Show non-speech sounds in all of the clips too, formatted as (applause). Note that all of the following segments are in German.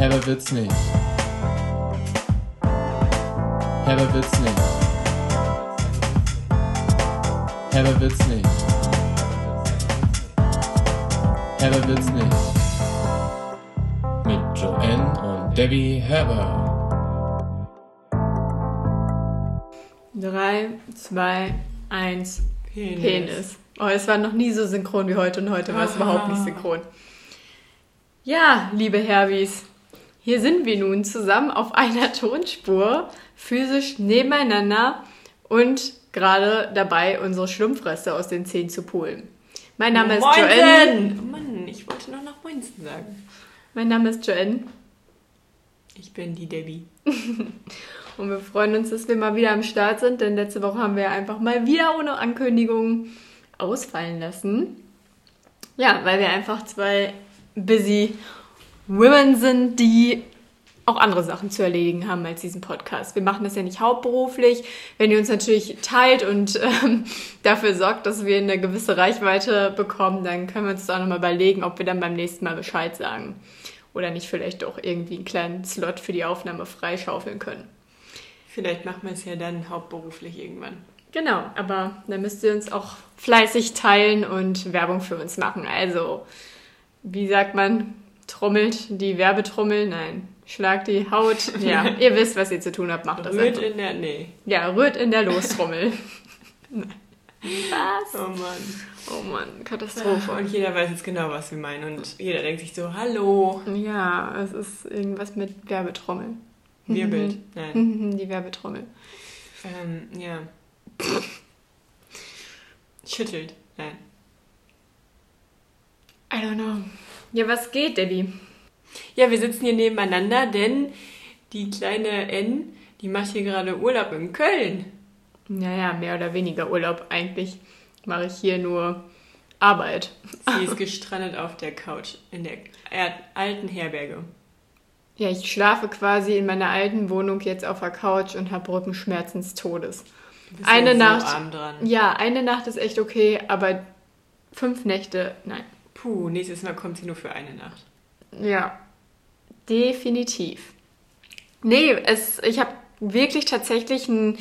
Herber wird's nicht. Herber wird's nicht. Herber wird's nicht. Herber wird's nicht. Mit Joanne und Debbie Herber. 3, 2, 1, Penis. Penis. Oh, es war noch nie so synchron wie heute und heute war es überhaupt nicht synchron. Ja, liebe Herbis, hier sind wir nun zusammen auf einer Tonspur, physisch nebeneinander und gerade dabei, unsere Schlumpfreste aus den Zähnen zu pulen. Mein Name ist Moinsen! Joanne. Oh Mann, ich wollte noch nach Moinsen sagen. Mein Name ist Joanne Ich bin die Debbie. (laughs) und wir freuen uns, dass wir mal wieder am Start sind, denn letzte Woche haben wir einfach mal wieder ohne Ankündigung ausfallen lassen. Ja, weil wir einfach zwei busy Women sind, die auch andere Sachen zu erledigen haben als diesen Podcast. Wir machen das ja nicht hauptberuflich. Wenn ihr uns natürlich teilt und ähm, (laughs) dafür sorgt, dass wir eine gewisse Reichweite bekommen, dann können wir uns auch nochmal überlegen, ob wir dann beim nächsten Mal Bescheid sagen. Oder nicht vielleicht doch irgendwie einen kleinen Slot für die Aufnahme freischaufeln können. Vielleicht machen wir es ja dann hauptberuflich irgendwann. Genau, aber dann müsst ihr uns auch fleißig teilen und Werbung für uns machen. Also, wie sagt man, trommelt die Werbetrommel? Nein, schlagt die Haut. (laughs) Ja, ihr wisst, was ihr zu tun habt, macht das Rührt einfach. in der. Nee. Ja, rührt in der Lostrommel. (laughs) was? Oh Mann. Oh Mann, Katastrophe. Und jeder weiß jetzt genau, was wir meinen. Und jeder denkt sich so, hallo. Ja, es ist irgendwas mit Werbetrommel. Wirbelt. Nein. Die Werbetrommel. Ähm, ja. Schüttelt. Nein. I don't know. Ja, was geht, Debbie? Ja, wir sitzen hier nebeneinander, denn die kleine N, die macht hier gerade Urlaub in Köln. Naja, mehr oder weniger Urlaub. Eigentlich mache ich hier nur Arbeit. Sie ist gestrandet auf der Couch in der er- alten Herberge. Ja, ich schlafe quasi in meiner alten Wohnung jetzt auf der Couch und habe Rückenschmerzen des Todes. Eine so Nacht. Ja, eine Nacht ist echt okay, aber fünf Nächte, nein. Puh, nächstes Mal kommt sie nur für eine Nacht. Ja, definitiv. Nee, es, ich habe wirklich tatsächlich einen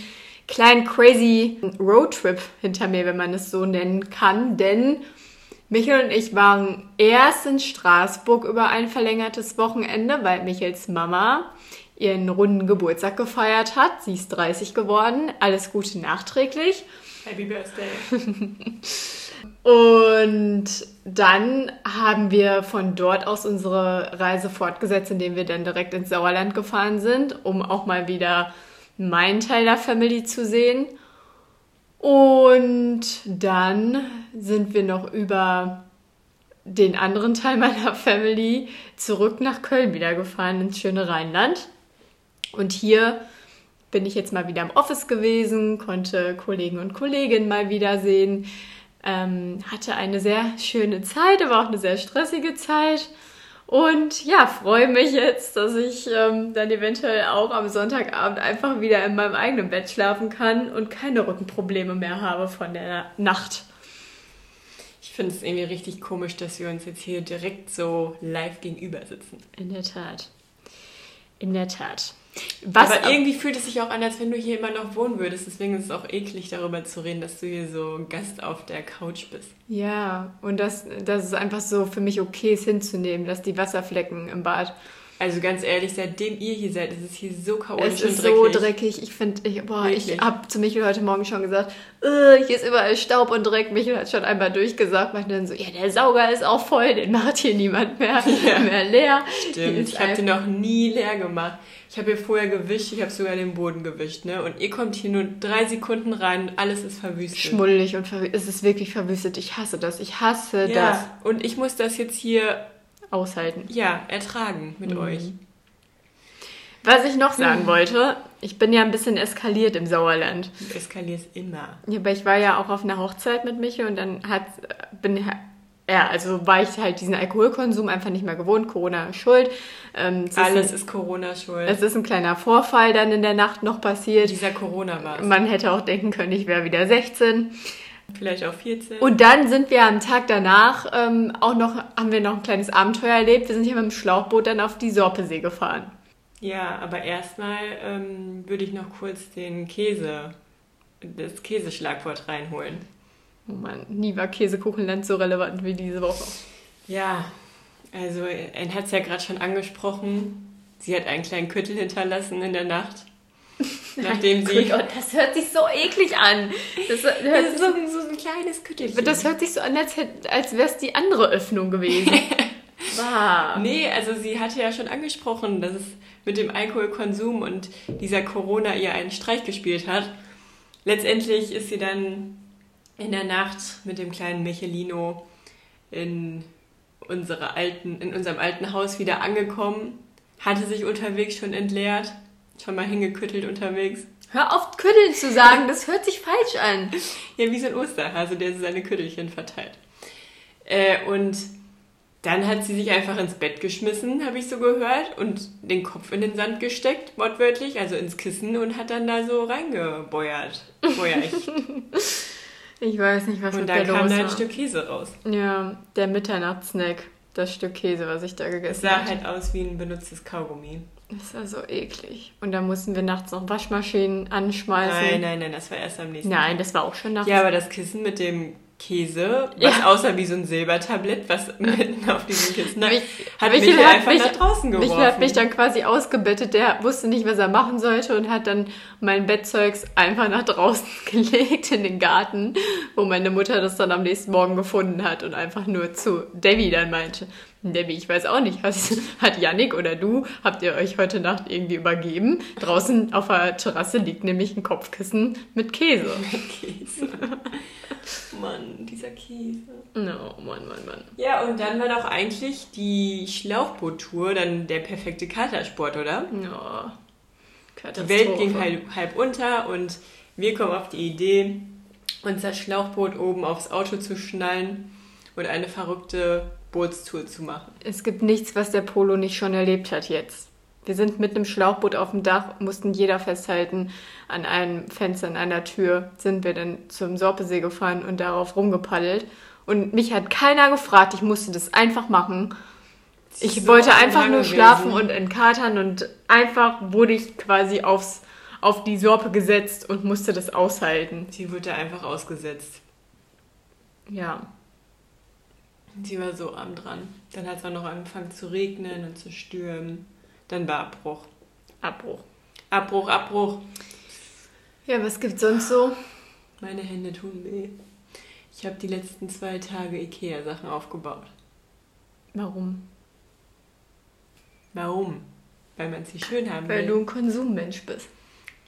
kleinen crazy Roadtrip hinter mir, wenn man es so nennen kann, denn Michael und ich waren erst in Straßburg über ein verlängertes Wochenende, weil Michels Mama ihren runden Geburtstag gefeiert hat. Sie ist 30 geworden. Alles Gute nachträglich. Happy Birthday. (laughs) Und dann haben wir von dort aus unsere Reise fortgesetzt, indem wir dann direkt ins Sauerland gefahren sind, um auch mal wieder meinen Teil der Family zu sehen. Und dann sind wir noch über den anderen Teil meiner Family zurück nach Köln wieder gefahren, ins schöne Rheinland. Und hier bin ich jetzt mal wieder im Office gewesen, konnte Kollegen und Kolleginnen mal wiedersehen, ähm, hatte eine sehr schöne Zeit, aber auch eine sehr stressige Zeit. Und ja, freue mich jetzt, dass ich ähm, dann eventuell auch am Sonntagabend einfach wieder in meinem eigenen Bett schlafen kann und keine Rückenprobleme mehr habe von der Nacht. Ich finde es irgendwie richtig komisch, dass wir uns jetzt hier direkt so live gegenüber sitzen. In der Tat. In der Tat. Was Aber irgendwie fühlt es sich auch an, als wenn du hier immer noch wohnen würdest. Deswegen ist es auch eklig, darüber zu reden, dass du hier so Gast auf der Couch bist. Ja, und das, das ist einfach so für mich okay, es hinzunehmen, dass die Wasserflecken im Bad. Also ganz ehrlich, seitdem ihr hier seid, ist es hier so chaotisch Es ist und dreckig. so dreckig. Ich finde, ich, boah, ich habe zu Michael heute Morgen schon gesagt, hier ist überall Staub und Dreck. Michael hat schon einmal durchgesagt, meinte dann so, ja, der Sauger ist auch voll, den macht hier niemand mehr, (laughs) Ja. mehr leer. Stimmt, ich habe den noch nie leer gemacht. Ich habe hier vorher gewischt, ich habe sogar den Boden gewischt, ne? Und ihr kommt hier nur drei Sekunden rein und alles ist verwüstet. schmuddelig und verwüstet. Es ist wirklich verwüstet. Ich hasse das. Ich hasse das. ja, und ich muss das jetzt hier, Aushalten. ja, ertragen mit Mhm. euch. Was ich noch sagen wollte, ich bin ja ein bisschen eskaliert im Sauerland. Du eskalierst immer. Ja, aber ich war ja auch auf einer Hochzeit mit Michael und dann hat, bin, ja, also war ich halt diesen Alkoholkonsum einfach nicht mehr gewohnt, Corona ist schuld. Ähm, es, Alles ist ist Corona schuld. ein, es ist ein kleiner Vorfall dann in der Nacht noch passiert. Dieser Corona war. Man hätte auch denken können, ich wäre wieder 16. Vielleicht auch 14. Und dann sind wir am Tag danach ähm, auch noch, haben wir noch ein kleines Abenteuer erlebt. Wir sind hier mit dem Schlauchboot dann auf die Sorpesee gefahren. ja, aber erstmal ähm, würde ich noch kurz den Käse, das Käseschlagwort reinholen. Oh Mann, nie war Käsekuchenland so relevant wie diese Woche. Ja, also Anne hat es ja gerade schon angesprochen. Sie hat einen kleinen Küttel hinterlassen in der Nacht. Nachdem sie. Gut, oh, das hört sich so eklig an. Das, Das hört, ist so, so ein kleines Küttelchen. das hört sich so an, als, als wäre es die andere Öffnung gewesen. (laughs) Wow. Nee, also sie hatte ja schon angesprochen, dass es mit dem Alkoholkonsum und dieser Corona ihr einen Streich gespielt hat. Letztendlich ist sie dann in der Nacht mit dem kleinen Michelino in, unsere alten, in unserem alten Haus wieder angekommen, hatte sich unterwegs schon entleert, schon mal hingeküttelt unterwegs. Hör auf, Kütteln zu sagen, das hört sich falsch an. (laughs) Ja, wie so ein Osterhase, der seine Küttelchen verteilt. Äh, und dann hat sie sich einfach ins Bett geschmissen, habe ich so gehört, und den Kopf in den Sand gesteckt, wortwörtlich, also ins Kissen, und hat dann da so reingebeuert. (laughs) Ich weiß nicht, was und mit dann der kam los da ein. Stück Käse raus. Ja, der Mitternachtssnack. Das Stück Käse, was ich da Es gegessen sah habe. halt aus wie ein benutztes Kaugummi. Das war so eklig. Und dann mussten wir nachts noch Waschmaschinen anschmeißen. Nein, nein, nein, das war erst am nächsten Nein, Tag. das war auch schon nachts. Ja, aber das Kissen mit dem Käse, Ja. was aussah wie so ein Silbertablett, was (laughs) mitten auf diesem Kissen Mich- hat Michael Michael einfach mich- nach draußen geworfen. Michael hat mich dann quasi ausgebettet, der wusste nicht, was er machen sollte und hat dann mein Bettzeugs einfach nach draußen (laughs) gelegt in den Garten, wo meine Mutter das dann am nächsten Morgen gefunden hat und einfach nur zu Debbie dann meinte, Debbie, ich weiß auch nicht, hast, (laughs) hat Yannick oder du, habt ihr euch heute Nacht irgendwie übergeben? Draußen auf der Terrasse liegt nämlich ein Kopfkissen mit Käse. (laughs) Käse. Mann, dieser Käse. No, Mann, Mann, Mann. Ja, und dann war doch eigentlich die Schlauchboot-Tour dann der perfekte Katersport, oder? Ja. Die Welt ging halb, halb unter und wir kommen auf die Idee, unser Schlauchboot oben aufs Auto zu schnallen und eine verrückte Bootstour zu machen. Es gibt nichts, was der Polo nicht schon erlebt hat jetzt. Wir sind mit einem Schlauchboot auf dem Dach, mussten jeder festhalten. An einem Fenster, an einer Tür sind wir dann zum Sorpesee gefahren und darauf rumgepaddelt. Und mich hat keiner gefragt, ich musste das einfach machen. Ich So wollte einfach nur schlafen gewesen. und entkatern und einfach wurde ich quasi aufs, auf die Sorpe gesetzt und musste das aushalten. Sie wurde einfach ausgesetzt. Ja. Sie war so arm dran. Dann hat es auch noch angefangen zu regnen und zu stürmen. Dann war Abbruch. Abbruch. Abbruch, Abbruch. Ja, was gibt's sonst so? Meine Hände tun weh. Ich habe die letzten zwei Tage Ikea-Sachen aufgebaut. Warum? Warum? Weil man sie schön haben Weil will. du ein Konsummensch bist.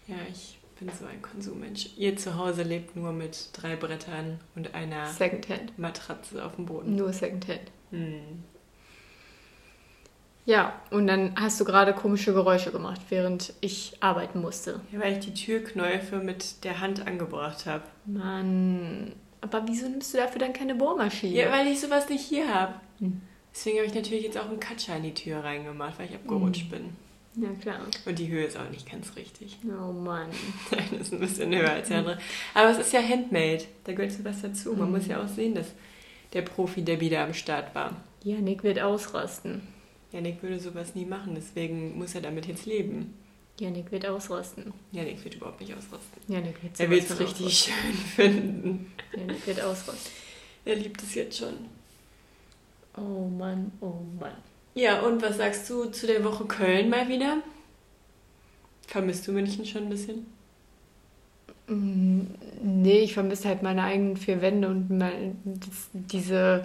Ja, ich bin so ein Konsummensch. Ihr zu Hause lebt nur mit drei Brettern und einer Secondhand. Matratze auf dem Boden. Nur Secondhand. Hm. Ja, und dann hast du gerade komische Geräusche gemacht, während ich arbeiten musste. Ja, weil ich die Türknäufe mit der Hand angebracht habe. Mann, aber wieso nimmst du dafür dann keine Bohrmaschine? Ja, weil ich sowas nicht hier habe. Hm. Deswegen habe ich natürlich jetzt auch einen Katscher in die Tür reingemacht, weil ich abgerutscht bin. Ja klar. Und die Höhe ist auch nicht ganz richtig. (laughs) Oh Mann. Eine ist ein bisschen höher als die andere. Aber es ist ja Handmade. Da gehört so was dazu. Man Mhm. muss ja auch sehen, dass der Profi, der wieder am Start war. Janik wird ausrasten. Janik würde sowas nie machen, deswegen muss er damit jetzt leben. Janik wird ausrasten. Janik wird überhaupt nicht ausrasten. Janik wird Er sowas will es richtig schön (laughs) finden. Janik wird ausrasten. Er liebt es jetzt schon. Oh Mann, oh Mann. Ja, und was sagst du zu der Woche Köln mal wieder? Vermisst du München schon ein bisschen? Mm, Nee, ich vermisse halt meine eigenen vier Wände und mein, das, diese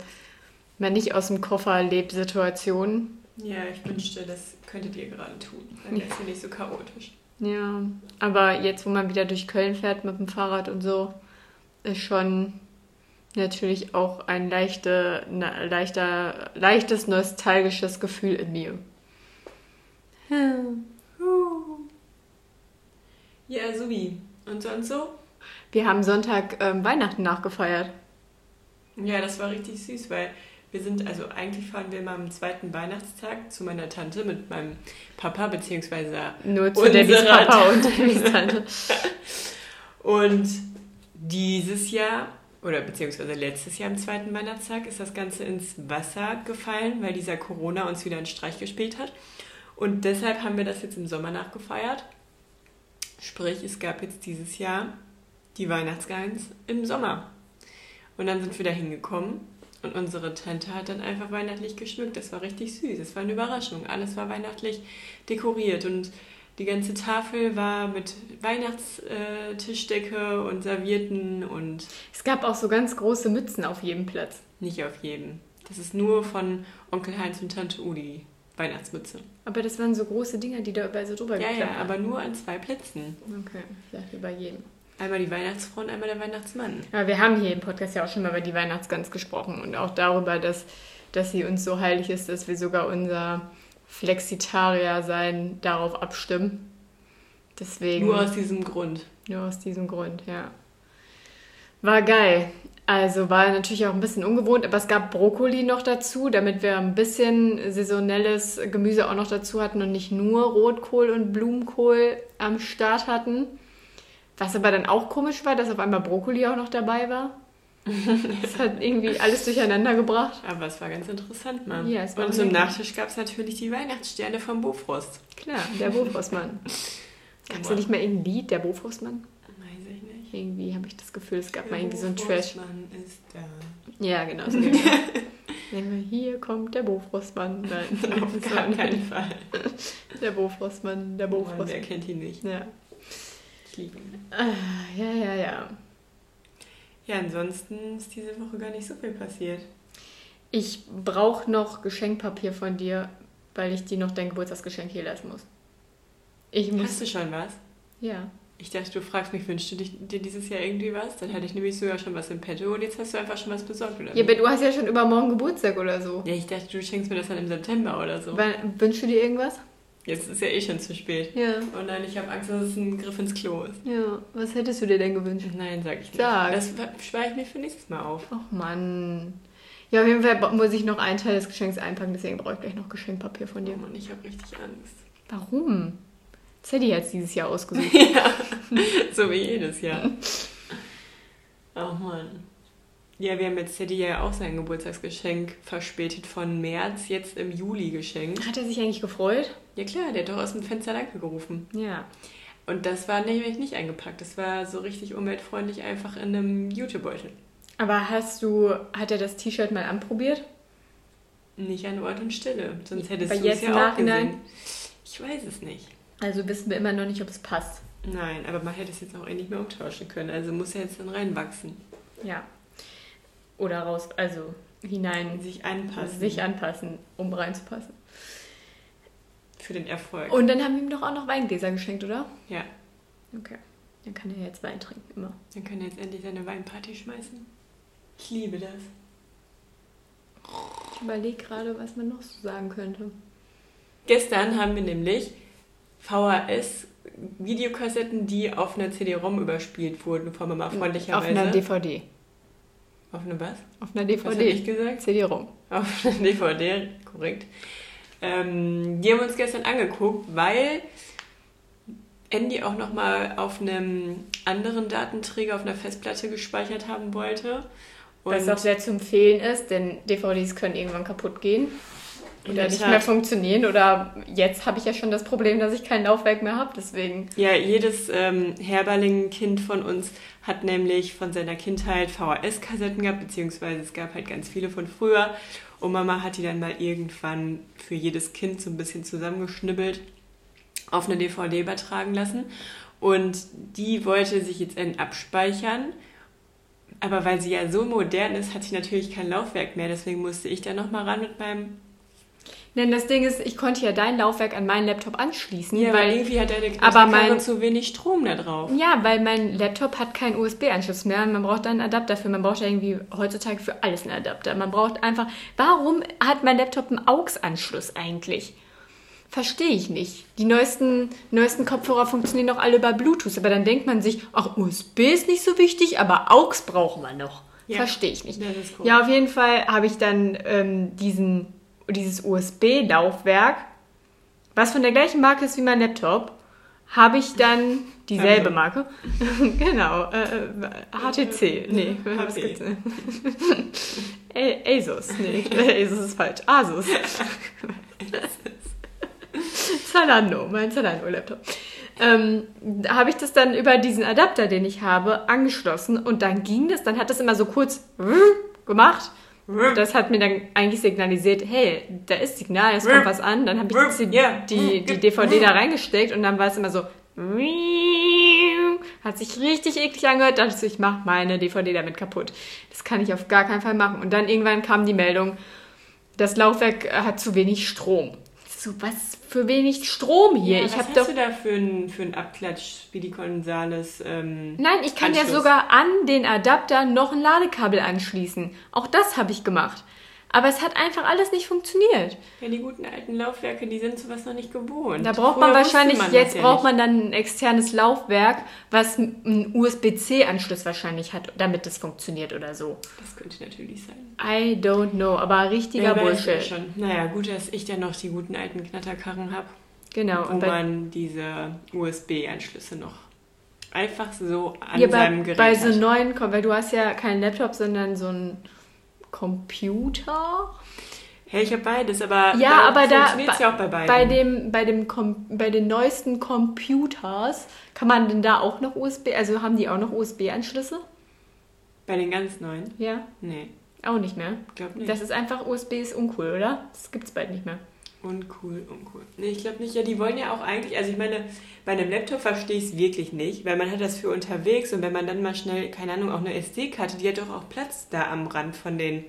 mal nicht aus dem Koffer lebt Situation. Ja, ich wünschte, das könntet ihr gerade tun. Dann wäre es ja nicht so chaotisch. Ja, aber jetzt, wo man wieder durch Köln fährt mit dem Fahrrad und so, ist schon natürlich auch ein leichte, na, leichter, leichtes nostalgisches Gefühl in mir. Ja, Subi. Und sonst so? Wir haben Sonntag ähm, Weihnachten nachgefeiert. Ja, das war richtig süß, weil wir sind, also eigentlich fahren wir immer am zweiten Weihnachtstag zu meiner Tante mit meinem Papa, beziehungsweise Nur zu Debbys Papa Tante. und Debbys Tante. (laughs) Und dieses Jahr oder beziehungsweise letztes Jahr am zweiten Weihnachtstag ist das Ganze ins Wasser gefallen, weil dieser Corona uns wieder einen Streich gespielt hat. Und deshalb haben wir das jetzt im Sommer nachgefeiert. Sprich, es gab jetzt dieses Jahr die Weihnachtsgans im Sommer. Und dann sind wir da hingekommen und unsere Tante hat dann einfach weihnachtlich geschmückt. Das war richtig süß. Es war eine Überraschung. Alles war weihnachtlich dekoriert und die ganze Tafel war mit Weihnachtstischdecke und Servierten und Es gab auch so ganz große Mützen auf jedem Platz. nicht auf jedem. Das ist nur von Onkel Heinz und Tante Udi Weihnachtsmütze. Aber das waren so große Dinger, die da überall so drüber Ja, ja, geklappt aber nur an zwei Plätzen. Okay, ich dachte über jedem. Einmal die Weihnachtsfrau und einmal der Weihnachtsmann. Aber wir haben hier im Podcast ja auch schon mal über die Weihnachtsgans gesprochen und auch darüber, dass, dass sie uns so heilig ist, dass wir sogar unser Flexitarier-Sein darauf abstimmen. Deswegen. Nur aus diesem Grund. Nur aus diesem Grund, ja. War geil. Also war natürlich auch ein bisschen ungewohnt, aber es gab Brokkoli noch dazu, damit wir ein bisschen saisonelles Gemüse auch noch dazu hatten und nicht nur Rotkohl und Blumenkohl am Start hatten. Was aber dann auch komisch war, dass auf einmal Brokkoli auch noch dabei war. (laughs) Das hat irgendwie alles durcheinander gebracht. Aber es war ganz interessant, Mann. Ja, es war und zum. Nachtisch gab es natürlich die Weihnachtssterne vom Bofrost. Klar, der Bofrostmann. (laughs) Gab es da nicht mal irgendein Lied, der Bofrostmann? Weiß ich nicht. Irgendwie habe ich das Gefühl, es gab mal Der irgendwie so ein Trash. Bofrostmann ist da. Ja, genau. So (laughs) genau. Hier kommt der Bofrostmann. Nein, Auf gar keinen. Fall. Der Bofrostmann, der Mann, Bofrostmann. wer kennt ihn nicht? Ja. Ich liebe ihn. Ah, ja, ja, ja. Ja, ansonsten ist diese Woche gar nicht so viel passiert. Ich brauche noch Geschenkpapier von dir, weil ich dir noch dein Geburtstagsgeschenk hier lassen muss. Ich muss. Hast du schon was? Ja. Ich dachte, du fragst mich, wünschst du dir dieses Jahr irgendwie was? Dann hatte ich nämlich sogar schon was im Petto und jetzt hast du einfach schon was besorgt, oder? Ja, aber du hast ja schon übermorgen Geburtstag oder so. ja, ich dachte, du schenkst mir das dann im September oder so. Wann, wünschst du dir irgendwas? Jetzt ist ja eh schon zu spät. Ja. Oh nein, ich habe Angst, dass es ein Griff ins Klo ist. Ja. Was hättest du dir denn gewünscht? Nein, sag ich nicht. Sag. Das spare ich mir für nächstes Mal auf. Ach Mann. Ja, auf jeden Fall muss ich noch einen Teil des Geschenks einpacken, deswegen brauche ich gleich noch Geschenkpapier von Oh dir. Mann, ich habe richtig Angst. Warum? Sadie hat es dieses Jahr ausgesucht. (laughs) ja, so wie jedes Jahr. (laughs) Oh Mann. Ja, wir haben jetzt Teddy ja auch sein Geburtstagsgeschenk verspätet von März jetzt im Juli geschenkt. Hat er sich eigentlich gefreut? Ja klar, der hat doch aus dem Fenster Danke gerufen. Ja. Und das war nämlich nicht eingepackt. Das war so richtig umweltfreundlich einfach in einem Jutebeutel. Aber hast du, hat er das T-Shirt mal anprobiert? Nicht an Ort und Stille. Sonst hättest du es jetzt im ja auch Nachhinein? gesehen. Ich weiß es nicht. Also wissen wir immer noch nicht, ob es passt. Nein, aber man hätte es jetzt auch eh nicht mehr umtauschen können. Also muss er jetzt dann reinwachsen. Ja. Oder raus, also hinein, Sich anpassen. sich anpassen, um reinzupassen. Für den Erfolg. Und dann haben wir ihm doch auch noch Weingläser geschenkt, oder? ja, Okay. Dann kann er jetzt Wein trinken, immer. dann kann er jetzt endlich seine Weinparty schmeißen. Ich liebe das. Ich überlege gerade, was man noch so sagen könnte. Gestern haben wir nämlich VHS-Videokassetten, die auf einer CD-ROM überspielt wurden, von Mama freundlicherweise. Auf einer DVD. Auf eine was? Auf einer Was habe ich DVD. gesagt? CD-ROM. Auf einer (laughs) DVD, korrekt. Ähm, die haben wir uns gestern angeguckt, weil Andy auch nochmal auf einem anderen Datenträger, auf einer Festplatte gespeichert haben wollte. Was auch sehr zu empfehlen ist, denn DVDs können irgendwann kaputt gehen. Oder der nicht mehr funktionieren. Oder jetzt habe ich ja schon das Problem, dass ich kein Laufwerk mehr habe. Deswegen. Ja, jedes ähm, Herberling-Kind von uns hat nämlich von seiner Kindheit VHS-Kassetten gehabt, beziehungsweise es gab halt ganz viele von früher. Und Mama hat die dann mal irgendwann für jedes Kind so ein bisschen zusammengeschnibbelt auf eine DVD übertragen lassen. Und die wollte sich jetzt abspeichern. Aber weil sie ja so modern ist, hat sie natürlich kein Laufwerk mehr. Deswegen musste ich dann nochmal ran mit meinem. Denn das Ding ist, ich konnte ja dein Laufwerk an meinen Laptop anschließen. Ja, weil weil, irgendwie hat deine aber mein- zu wenig Strom da drauf. ja, weil mein Laptop hat keinen USB-Anschluss mehr. und Man braucht da einen Adapter für. Man braucht ja irgendwie heutzutage für alles einen Adapter. Man braucht einfach. Warum hat mein Laptop einen AUX-Anschluss eigentlich? Verstehe ich nicht. Die neuesten, neuesten Kopfhörer funktionieren doch alle über Bluetooth, aber dann denkt man sich, ach, USB ist nicht so wichtig, aber AUX brauchen wir noch. Ja. Verstehe ich nicht. Ja, auf jeden Fall habe ich dann ähm, diesen, dieses USB-Laufwerk, was von der gleichen Marke ist wie mein Laptop, habe ich dann dieselbe. Marke. (laughs) genau. Äh, äh, HTC. Nee, was gibt's? (laughs) A- Asus. Nee, (laughs) Asus ist falsch. Asus. Zalando, mein Zalando-Laptop. Ähm, habe ich das dann über diesen Adapter, den ich habe, angeschlossen und dann ging das, dann hat das immer so kurz gemacht. Das hat mir dann eigentlich signalisiert, hey, da ist Signal, es kommt was an. Dann habe ich die, die, die DVD da reingesteckt und dann war es immer so, hat sich richtig eklig angehört. Dachte ich, ich mache meine DVD damit kaputt. Das kann ich auf gar keinen Fall machen. Und dann irgendwann kam die Meldung, das Laufwerk hat zu wenig Strom. So, was für wenig Strom hier? Ja, ich was habe hast doch du da für einen für einen Abklatsch wie die Konsales? Ähm, Nein, ich kann ja Anschluss? sogar an den Adapter noch ein Ladekabel anschließen. Auch das habe ich gemacht. Aber es hat einfach alles nicht funktioniert. Ja, die guten alten Laufwerke, die sind sowas noch nicht gewohnt. Da braucht Früher man wahrscheinlich, man jetzt ja braucht nicht. man dann ein externes Laufwerk, was einen USB-C-Anschluss wahrscheinlich hat, damit das funktioniert oder so. Das könnte natürlich sein. I don't know, aber richtiger weiß Bullshit. ja schon. Naja, gut, dass ich dann noch die guten alten Knatterkarren habe, Genau. wo Und man diese USB-Anschlüsse noch einfach so an bei, seinem Gerät bei so hat. neuen, weil du hast ja keinen Laptop, sondern so einen Computer. Hey, ich habe beides, aber Ja, aber da ja auch bei beiden. bei dem bei dem Com bei den neuesten Computers kann man denn da auch noch USB, also haben die auch noch USB-Anschlüsse? Bei den ganz neuen? Ja, Nee, auch nicht mehr. glaub nicht. Das ist einfach USB ist uncool, oder? Das gibt's bald nicht mehr. Uncool, uncool. Nee, ich glaube nicht. Ja, die wollen ja auch eigentlich, also ich meine, bei einem Laptop verstehe ich es wirklich nicht, weil man hat das für unterwegs und wenn man dann mal schnell, keine Ahnung, auch eine SD-Karte, die hat doch auch Platz da am Rand von den.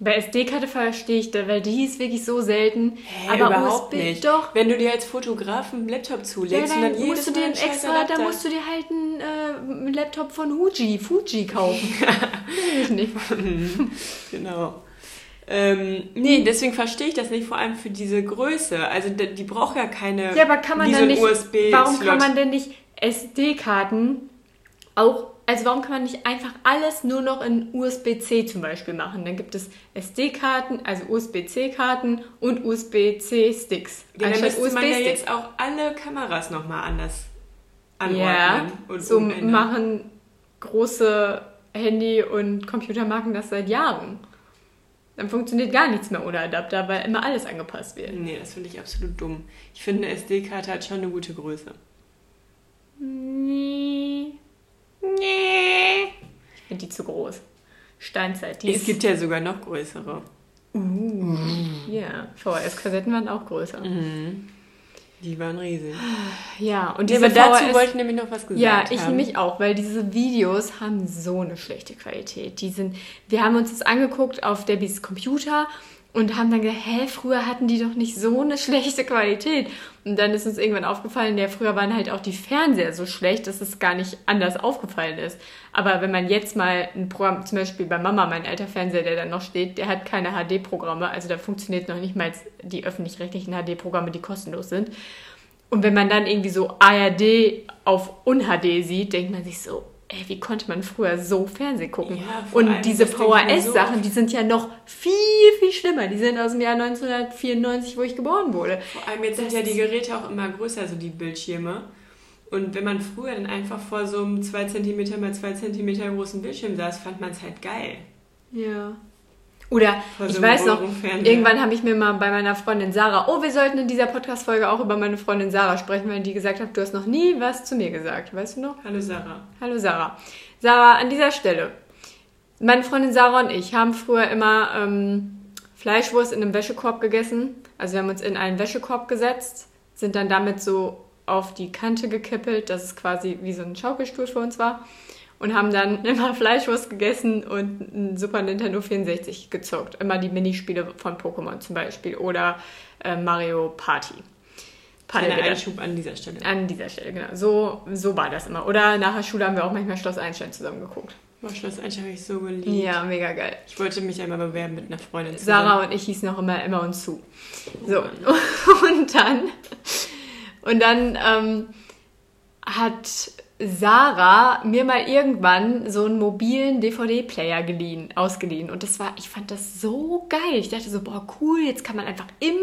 Bei SD-Karte verstehe ich da, weil die ist wirklich so selten. Hä, aber überhaupt USB nicht. doch. Wenn du dir als Fotograf einen Laptop Ja, zulegst und dann dann jedes musst du dir einen extra, da musst du dir halt einen, äh, einen Laptop von Fuji, Fuji kaufen. (laughs) Ich nicht. (laughs) Genau. Ähm, nee, deswegen verstehe ich das nicht, vor allem für diese Größe. Also die, die braucht ja keine. Ja, aber kann man ein nicht. USB warum kann man denn nicht SD-Karten auch. Also warum kann man nicht einfach alles nur noch in USB-C zum Beispiel machen? Dann gibt es SD-Karten, also USB-C-Karten und USB-C-Sticks. Ja, dann müsste man ja jetzt auch alle Kameras nochmal anders anordnen. Ja, und so umändern. machen große Handy- und Computermarken das seit Jahren. Dann funktioniert gar nichts mehr ohne Adapter, weil immer alles angepasst wird. Nee, das finde ich absolut dumm. Ich finde, eine SD-Karte hat schon eine gute Größe. Nee. Nee. Ich finde die zu groß. Steinzeit. Die es gibt ja sogar noch größere. ja, VHS-Kassetten waren auch größer. Die waren riesig. Ja, und Ja, diese aber dazu VHS wollte ich nämlich noch was gesagt Ja, ich haben. mich auch, weil diese Videos haben so eine schlechte Qualität. Die sind, wir haben uns das angeguckt auf Debbys Computer und haben dann gedacht, hä, früher hatten die doch nicht so eine schlechte Qualität. Und dann ist uns irgendwann aufgefallen, ja, früher waren halt auch die Fernseher so schlecht, dass es gar nicht anders aufgefallen ist. Aber wenn man jetzt mal ein Programm, zum Beispiel bei Mama, mein alter Fernseher, der da noch steht, der hat keine HD-Programme, also da funktioniert noch nicht mal die öffentlich-rechtlichen HD-Programme, die kostenlos sind. Und wenn man dann irgendwie so ARD auf UnHD sieht, denkt man sich so, ey, wie konnte man früher so Fernsehen gucken? Ja, und diese so VHS-Sachen, oft. die sind ja noch viel, viel schlimmer. Die sind aus dem Jahr 1994, wo ich geboren wurde. Vor allem jetzt sind Das ja die Geräte auch immer größer, also die Bildschirme. Und wenn man früher dann einfach vor so einem 2 cm mal 2 cm großen Bildschirm saß, fand man es halt geil. Ja. Oder ich weiß noch, irgendwann habe ich mir mal bei meiner Freundin Sarah, oh, wir sollten in dieser Podcast-Folge auch über meine Freundin Sarah sprechen, weil die gesagt hat, du hast noch nie was zu mir gesagt. Weißt du noch? Hallo Sarah. Hallo Sarah. Sarah, an dieser Stelle. Meine Freundin Sarah und ich haben früher immer ähm, Fleischwurst in einem Wäschekorb gegessen. Also wir haben uns in einen Wäschekorb gesetzt, sind dann damit so auf die Kante gekippelt, dass es quasi wie so ein Schaukelstuhl für uns war. Und haben dann (laughs) immer Fleischwurst gegessen und ein Super Nintendo 64 gezockt. Immer die Minispiele von Pokémon zum Beispiel oder äh, Mario Party. Kleiner. Einschub an dieser Stelle. An dieser Stelle, genau. So, so war das immer. Oder nach der Schule haben wir auch manchmal Schloss Einstein zusammen geguckt. Boah, Schloss Einstein habe ich so geliebt. Ja, mega geil. Ich wollte mich einmal bewerben mit einer Freundin zusammen. Sarah und ich hießen auch immer immer und zu. So. Mann. Und (laughs) dann, und dann ähm, hat Sarah mir mal irgendwann so einen mobilen DVD-Player geliehen, ausgeliehen. Und das war, ich fand das so geil. Ich dachte so, boah, cool, jetzt kann man einfach im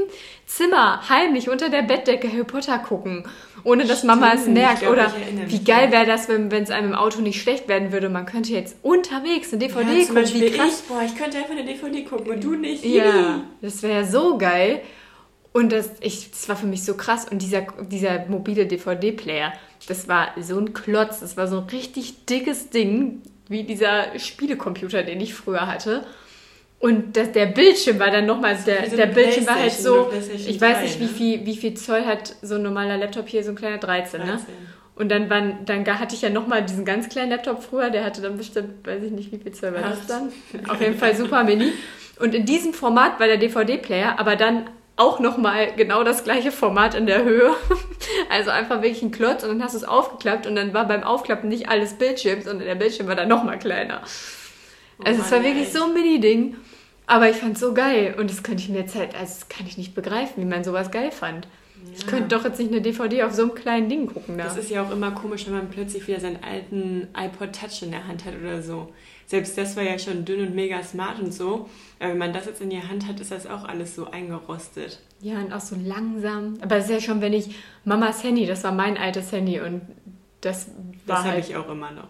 Zimmer heimlich unter der Bettdecke Harry Potter gucken, ohne dass Mama es Stimmt, merkt. glaub, Oder wie geil wäre das, wenn es einem im Auto nicht schlecht werden würde. Man könnte jetzt unterwegs eine DVD Ja, zum gucken. Beispiel Wie krass. ich, boah, ich könnte einfach eine DVD gucken und du nicht. Ja, das wäre so geil. Und das, ich, das war für mich so krass. Und dieser, dieser mobile DVD-Player, das war so ein Klotz. Das war so ein richtig dickes Ding, wie dieser Spielecomputer, den ich früher hatte. Und das, der Bildschirm war dann nochmal, der, wie so der eine Bildschirm war halt so, ich weiß 3, nicht, wie ne? viel, wie viel Zoll hat so ein normaler Laptop hier, so ein kleiner 13, ne? 13. Und dann, waren, dann hatte ich ja nochmal diesen ganz kleinen Laptop früher, der hatte dann bestimmt, weiß ich nicht, wie viel Zoll war das dann? Auf jeden Fall super mini. Und in diesem Format war der DVD-Player, aber dann auch nochmal genau das gleiche Format in der Höhe. (laughs) Also einfach wirklich ein Klotz und dann hast du es aufgeklappt und dann war beim Aufklappen nicht alles Bildschirm, sondern der Bildschirm war dann nochmal kleiner. Also es war Mann, wirklich ey. so ein Mini-Ding. Aber ich fand es so geil und das könnte ich mir jetzt halt, also das kann ich nicht begreifen, wie man sowas geil fand. Ich könnte doch jetzt nicht eine DVD auf so einem kleinen Ding gucken da. Das ist ja auch immer komisch, wenn man plötzlich wieder seinen alten iPod Touch in der Hand hat oder so. Selbst das war ja schon dünn und mega smart und so. Aber wenn man das jetzt in die Hand hat, ist das auch alles so eingerostet. Ja, und auch so langsam. Aber das ist ja schon, wenn ich Mamas Handy, das war mein altes Handy und das war Das habe halt, ich auch immer noch.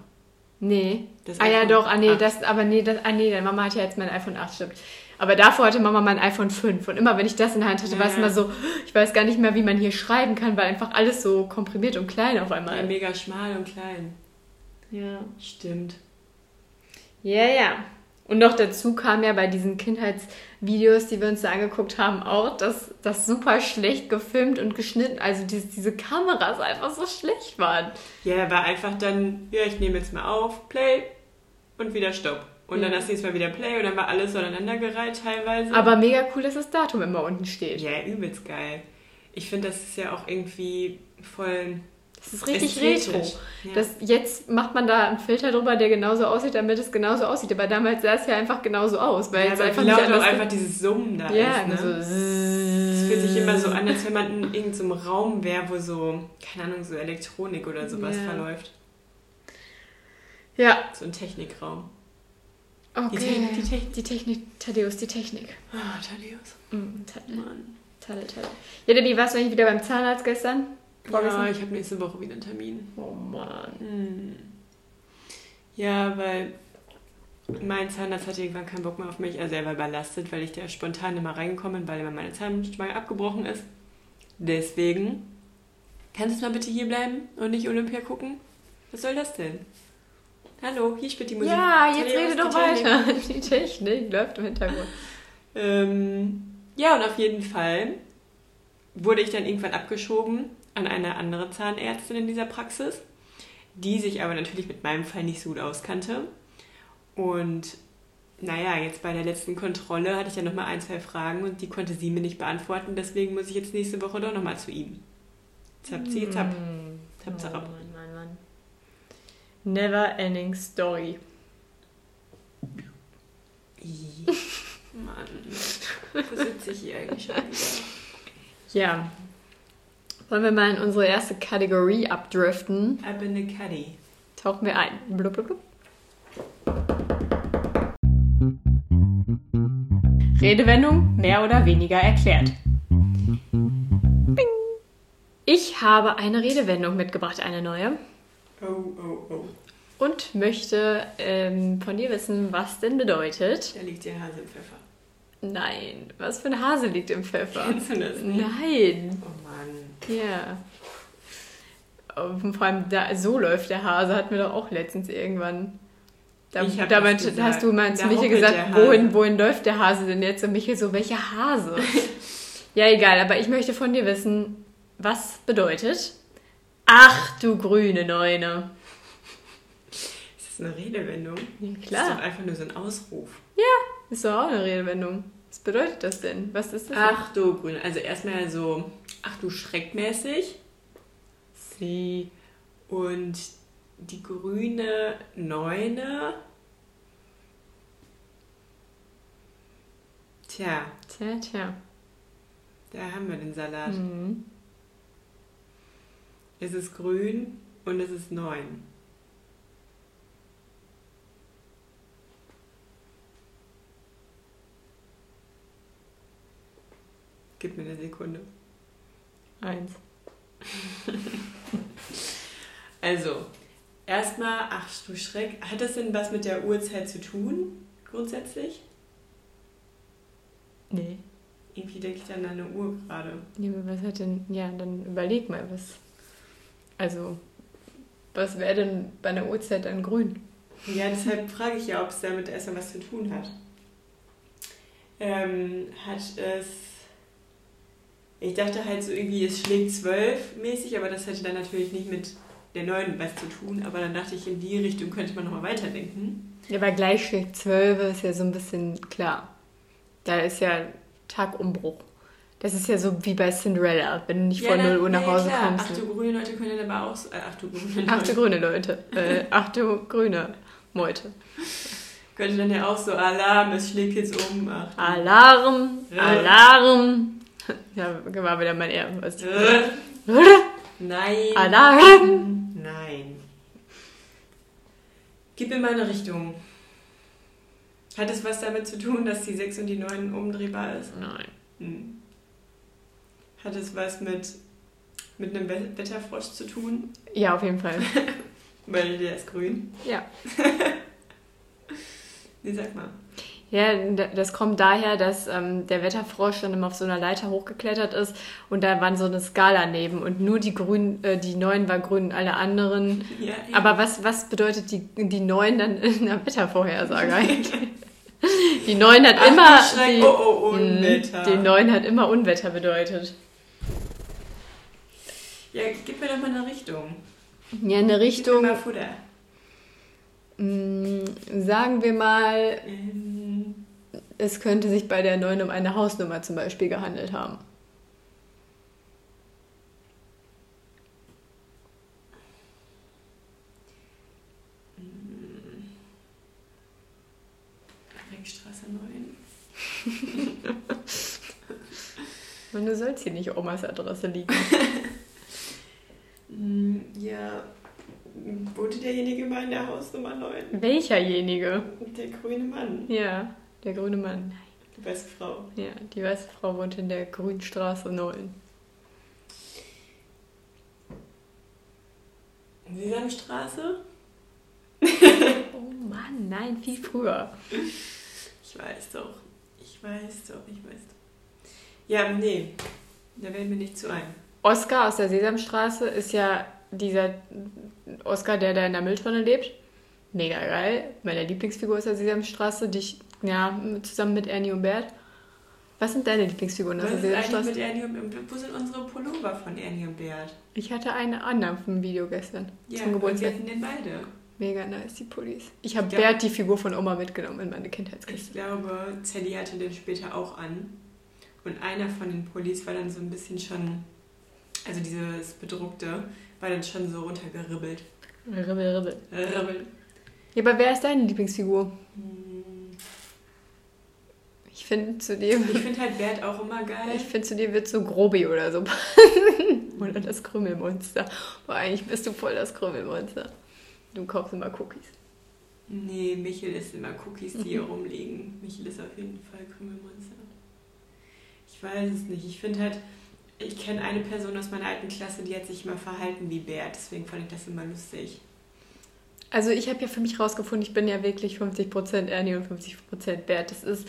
Nee. Das ah ja, doch, ah nee, 8. das, aber nee, das, ah nee, deine Mama hat ja jetzt mein iPhone 8, stimmt. Aber davor hatte Mama mein iPhone 5 und immer wenn ich das in der Hand hatte, Ja, war es ja. immer so, ich weiß gar nicht mehr, wie man hier schreiben kann, weil einfach alles so komprimiert und klein auf Ja, einmal. mega schmal und klein. Ja. Stimmt. Ja, ja. Und noch dazu kam ja bei diesen Kindheitsvideos, die wir uns da angeguckt haben, auch, dass das super schlecht gefilmt und geschnitten, also diese, diese Kameras einfach so schlecht waren. Ja, war einfach dann, ja, ich nehme jetzt mal auf, Play und wieder Stopp. Und dann das nächste Mal wieder Play und dann war alles so aneinandergereiht teilweise. Aber mega cool, dass das Datum immer unten steht. ja, übelst geil. Ich finde, das ist ja auch irgendwie voll Das ist richtig ästhetisch. retro. Ja. Das, jetzt macht man da einen Filter drüber, der genauso aussieht, damit es genauso aussieht. Aber damals sah es ja einfach genauso aus, weil ja, es weil einfach nicht anders einfach dieses Summen da Ja, ist. Ne? so Es fühlt sich immer so an, als wenn man in irgendeinem Raum wäre, wo so, keine Ahnung, so Elektronik oder sowas Ja. verläuft. Ja. So ein Technikraum. Okay. Technik, die Technik. Die Technik, Thaddeus, die Technik. Ah, Thaddeus. Mm, Mann. Tadde, Tadde. Ja, Debbie, warst du eigentlich wieder beim Zahnarzt gestern? Ja, Vorgestern? ich habe nächste Woche wieder einen Termin. Oh Mann. Hm. Ja, weil mein Zahnarzt hatte irgendwann keinen Bock mehr auf mich. Also er war überlastet, weil ich da spontan immer reingekommen bin, weil immer meine Zahnschweige abgebrochen ist. Deswegen, kannst du mal bitte hier bleiben und nicht Olympia gucken? Was soll das denn? Hallo, hier spielt die Musik. Ja, jetzt rede doch weiter. (laughs) Die Technik läuft im Hintergrund. Ähm, ja, und auf jeden Fall wurde ich dann irgendwann abgeschoben an eine andere Zahnärztin in dieser Praxis, die sich aber natürlich mit meinem Fall nicht so gut auskannte. Und naja, jetzt bei der letzten Kontrolle hatte ich ja nochmal ein, zwei Fragen und die konnte sie mir nicht beantworten. Deswegen muss ich jetzt nächste Woche doch nochmal zu ihm. Zap, zi, zap. Zap, Oh, zap. Mann, Mann, Mann. Never ending story. Mann, wo sitze ich hier eigentlich schon wieder? Ja. Wollen wir mal in unsere erste Kategorie abdriften? Ab in the caddy. Tauchen wir ein. Blub, blub, blub. Redewendung mehr oder weniger erklärt. Bing. Ich habe eine Redewendung mitgebracht, eine neue, Oh, oh, oh. und möchte ähm, von dir wissen, was denn bedeutet. Da liegt der Hase im Pfeffer. Nein, was für ein Hase liegt im Pfeffer? Kennst du das nicht? Nein. Oh Mann. Ja. Und vor allem da, so läuft der Hase, hatten wir doch auch letztens irgendwann. Da, damit hast du mal zu humpelt gesagt, wohin, wohin läuft der Hase denn jetzt? Und Michael so, welcher Hase? (laughs) ja, egal, aber ich möchte von dir wissen, was bedeutet? Ach du grüne Neune. Ist das eine Redewendung? Ja, Das ist klar. doch einfach nur so ein Ausruf. Ist doch auch eine Redewendung. Was bedeutet das denn? Was ist das? Ach du Grüne. Also erstmal so, ach du Schreckmäßig. Sie. Und die grüne Neune. Tja, Tja, tja. da haben wir den Salat. Mhm. Es ist grün und es ist 9. Gib mir eine Sekunde. Eins. (laughs) Also, erstmal, ach du Schreck, hat das denn was mit der Uhrzeit zu tun, grundsätzlich? Nee. Irgendwie denke ich an eine Uhr gerade. Nee, aber was hat denn. Ja, dann überleg mal, was. Also, was wäre denn bei einer Uhrzeit dann grün? Ja, deshalb frage ich ja, ob es damit erstmal was zu tun hat. Ähm, hat es. Ich dachte halt so irgendwie, es schlägt zwölf mäßig, aber das hätte dann natürlich nicht mit der neuen was zu tun. Aber dann dachte ich, in die Richtung könnte man nochmal weiterdenken. Ja, aber gleich schlägt 12 ist ja so ein bisschen klar. Da ist ja Tagumbruch. Das ist ja so wie bei Cinderella, wenn du nicht vor 0 Uhr nach Hause klar. kommst. Ach du grüne Leute können dann aber auch. Äh, ach du grüne Ach Leute. du grüne Leute. Äh, (laughs) ach du grüne Meute. Könnte dann ja auch so Alarm, es schlägt jetzt um. Ach, Alarm, Ja. Alarm. (laughs) Ja, war wieder mein Erben. Nein. Alarm. Nein. Gib mir mal eine Richtung. Hat es was damit zu tun, dass die 6 und die 9 umdrehbar ist? Nein. Hm. Hat es was mit, mit einem We- Wetterfrosch zu tun? Ja, auf jeden Fall. (laughs) Weil der ist grün. Ja. (laughs) Nee, sag mal. Ja, das kommt daher, dass ähm, der Wetterfrosch dann immer auf so einer Leiter hochgeklettert ist und da waren so eine Skala neben und nur die grünen, äh, die neun war grün alle anderen. Ja. Aber was, was bedeutet die, die neun dann in der Wettervorhersage eigentlich? Die neun hat Ach, immer die, oh, oh, Unwetter. die neun hat immer Unwetter bedeutet. Ja, gib mir doch mal eine Richtung. Ja, eine Gib Richtung, mir mal Futter. mh, sagen wir mal, Ähm, es könnte sich bei der neun um eine Hausnummer zum Beispiel gehandelt haben. Ringstraße 9. Und (laughs) du sollst hier nicht Omas Adresse liegen. Hm, (laughs) Ja, wohnte derjenige mal in der Hausnummer 9? Welcherjenige? Der grüne Mann. Ja, der grüne Mann. Die weiße Frau. Ja, die weiße Frau wohnt in der Grünstraße 9. Sesamstraße? (laughs) Oh Mann, nein, viel früher. Ich weiß doch. Ich weiß doch, ich weiß doch. Ja, nee. Da werden mir nicht zu ein. Oscar aus der Sesamstraße ist ja dieser Oscar, der da in der Mülltonne lebt. Mega geil. Meine Lieblingsfigur aus der Sesamstraße, die ich, ja, zusammen mit Ernie und Bert. Was sind deine Lieblingsfiguren Was ist eigentlich mit Ernie und Wo sind unsere Pullover von Ernie und Bert? Ich hatte einen anderen vom Video gestern Ja, zum und wir Geburtstag. hatten den beide. Mega nice, die Pullis. Ich habe Ja. Bert die Figur von Oma mitgenommen in meine Kindheitskiste. Ich glaube, Sally hatte den später auch an. Und einer von den Pullis war dann so ein bisschen schon, also dieses bedruckte, war dann schon so runtergeribbelt. Ribbel, ribbel. Ribbel. Ja, aber wer ist deine Lieblingsfigur? Hm. Ich finde zu dir, Ich finde halt Bert auch immer geil. ich finde zu dir wird so Grobi oder so passen. (laughs) oder das Krümelmonster. Aber eigentlich bist du voll das Krümelmonster. Du kaufst immer Cookies. Nee, Michel ist immer Cookies, die hier rumliegen. Michel ist auf jeden Fall Krümelmonster. Ich weiß es nicht. Ich finde halt, ich kenne eine Person aus meiner alten Klasse, die hat sich immer verhalten wie Bert. Deswegen fand ich das immer lustig. Also ich habe ja für mich rausgefunden, ich bin ja wirklich 50% Ernie und 50% Bert. Das ist,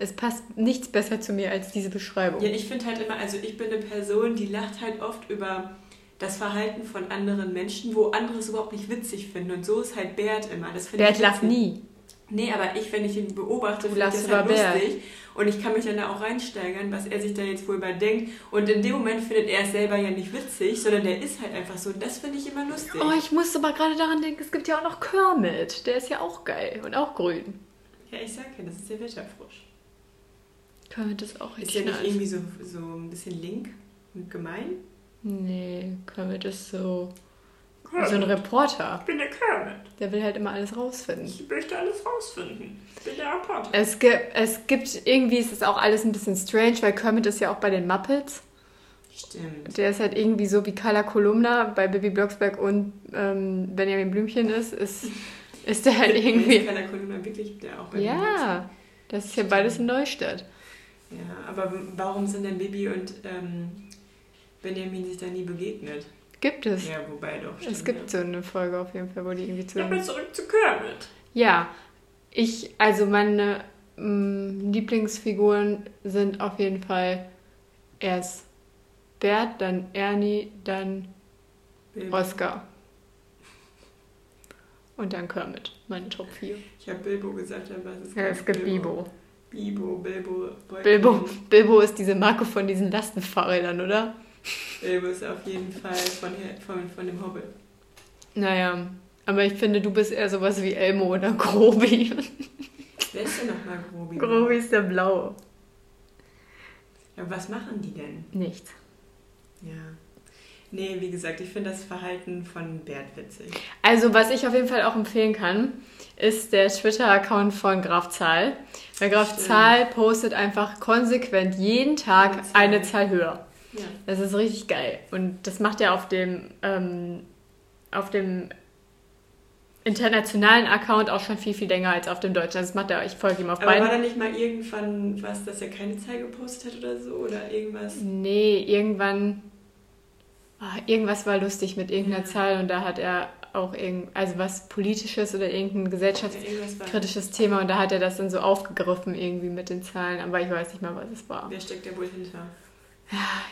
es passt nichts besser zu mir als diese Beschreibung. Ja, ich finde halt immer, also ich bin eine Person, die lacht halt oft über das Verhalten von anderen Menschen, wo andere es überhaupt nicht witzig finden. Und so ist halt Bert immer. Das finde Bert ich lacht nie. Nee, aber ich, wenn ich ihn beobachte, finde ich das halt über Bert. lustig. Und ich kann mich dann da auch reinsteigern, was er sich da jetzt wohl überdenkt. Und in dem Moment findet er es selber ja nicht witzig, sondern der ist halt einfach so. Und das finde ich immer lustig. Oh, ich musste aber gerade daran denken, es gibt ja auch noch Kermit. Der ist ja auch geil und auch grün. ja, ich sag ja, das ist der Wetterfrosch. Kermit ist auch Ist der nicht irgendwie so, so ein bisschen link und gemein? Nee, Kermit ist so, so ein Reporter. Ich bin der Kermit. Der will halt immer alles rausfinden. Ich möchte alles rausfinden. Ich bin der Reporter. Es gibt, es gibt, irgendwie ist es auch alles ein bisschen strange, weil Kermit ist ja auch bei den Muppets. Stimmt. Der ist halt irgendwie so wie Carla Kolumna bei Bibi Blocksberg und ähm, Benjamin Blümchen ist, ist, ist der halt irgendwie. Carla Kolumna wirklich der auch bei Ja, das ist ja beides in Neustadt. Ja, aber warum sind denn Bibi und ähm, Benjamin sich da nie begegnet? Gibt es. Ja, wobei doch. es gibt so eine Folge auf jeden Fall, wo die irgendwie Ja. zusammen. Aber zurück zu Kermit. Ja, ich, also meine mm, Lieblingsfiguren sind auf jeden Fall erst Bert, dann Ernie, dann Bilbo. Oscar. Und dann Kermit, meine Top 4. Ich habe Bilbo gesagt, aber es ist Ja, es gibt Bibo. Bibo, Bilbo. Bilbo. Bilbo ist diese Marke von diesen Lastenfahrrädern, oder? Bilbo ist auf jeden Fall von, von, von dem Hobbit. Naja, aber ich finde, du bist eher sowas wie Elmo oder Grobi. Wer ist denn nochmal Grobi? Grobi ist der Blaue. Ja, was machen die denn? Nichts. Ja. Nee, wie gesagt, ich finde das Verhalten von Bert witzig. Also, was ich auf jeden Fall auch empfehlen kann, ist der Twitter-Account von Graf Zahl. Weil Graf Stimmt. Zahl postet einfach konsequent jeden Tag Eine Zahl. eine Zahl höher. Ja. Das ist richtig geil. Und das macht er auf dem, ähm, auf dem internationalen Account auch schon viel, viel länger als auf dem deutschen. Das macht er, ich folge ihm auf Aber war beiden. da nicht mal irgendwann was, dass er keine Zahl gepostet hat oder so? Oder irgendwas? Nee, irgendwann. ah, irgendwas war lustig mit irgendeiner Ja. Zahl und da hat er auch irgend, also was politisches oder irgendein gesellschafts Ja, irgendwas war. kritisches Thema und da hat er das dann so aufgegriffen irgendwie mit den Zahlen, aber ich weiß nicht mehr, was es war. Wer steckt da wohl hinter?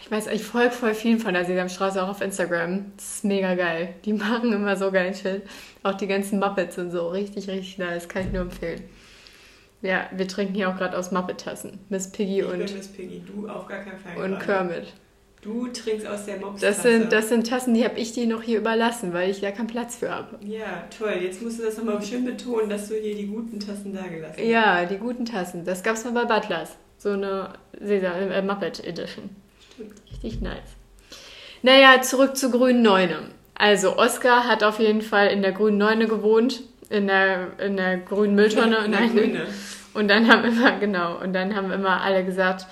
Ich weiß, ich folge voll vielen von der Sesamstraße auch auf Instagram. Das ist mega geil. Die (laughs) machen immer so geilen Shit. Auch die ganzen Muppets und so. Richtig, richtig nice. Kann ich nur empfehlen. Ja, wir trinken hier auch gerade aus Muppet-Tassen. Miss Piggy Ich bin und, Miss Piggy, du auf gar keinen Fall. und gerade. Kermit. Du trinkst aus der Mops. Das sind, das sind Tassen, die habe ich dir noch hier überlassen, weil ich da keinen Platz für habe. Ja, toll. Jetzt musst du das nochmal schön betonen, dass du hier die guten Tassen da gelassen hast. Ja, die guten Tassen. Das gab's mal bei Butlers. So eine Sesam, äh, Muppet Edition. Stimmt. Richtig nice. Naja, zurück zu Grünen Neune. Also, Oskar hat auf jeden Fall in der Grünen Neune gewohnt. In der, in der grünen Mülltonne. In der Nein, Grüne. Und dann haben immer, genau, und dann haben immer alle gesagt,